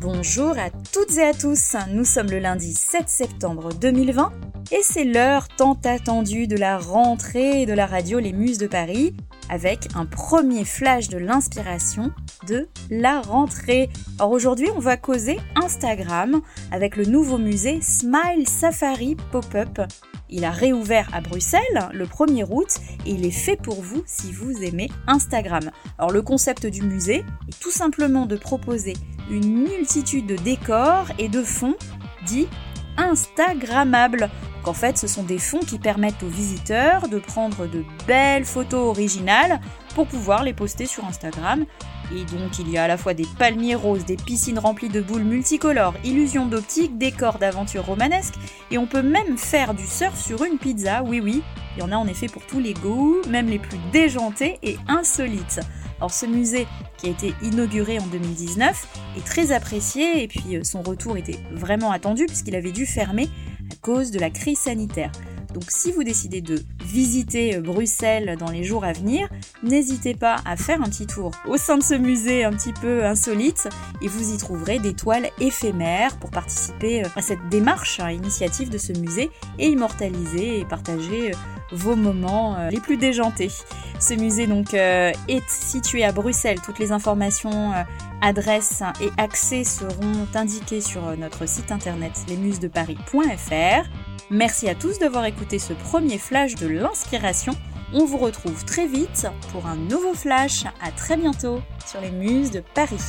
Bonjour à toutes et à tous, nous sommes le lundi 7 septembre 2020 et c'est l'heure tant attendue de la rentrée de la radio Les Muses de Paris avec un premier flash de l'inspiration de la rentrée. Alors aujourd'hui on va causer Instagram avec le nouveau musée Smile Safari Pop-up il a réouvert à Bruxelles le 1er août et il est fait pour vous si vous aimez Instagram. Alors le concept du musée est tout simplement de proposer une multitude de décors et de fonds dits Instagrammables. En fait, ce sont des fonds qui permettent aux visiteurs de prendre de belles photos originales pour pouvoir les poster sur Instagram. Et donc il y a à la fois des palmiers roses, des piscines remplies de boules multicolores, illusions d'optique, décors d'aventure romanesques, et on peut même faire du surf sur une pizza, oui oui, il y en a en effet pour tous les goûts, même les plus déjantés et insolites. Alors ce musée qui a été inauguré en 2019 est très apprécié. Et puis euh, son retour était vraiment attendu puisqu'il avait dû fermer à cause de la crise sanitaire. Donc si vous décidez de visiter euh, Bruxelles dans les jours à venir, n'hésitez pas à faire un petit tour au sein de ce musée un petit peu insolite et vous y trouverez des toiles éphémères pour participer euh, à cette démarche, à initiative de ce musée et immortaliser et partager euh, vos moments les plus déjantés. Ce musée donc est situé à Bruxelles. Toutes les informations, adresses et accès seront indiquées sur notre site internet lesmusesdeparis.fr. Merci à tous d'avoir écouté ce premier flash de l'inspiration. On vous retrouve très vite pour un nouveau flash. À très bientôt sur les Muses de Paris.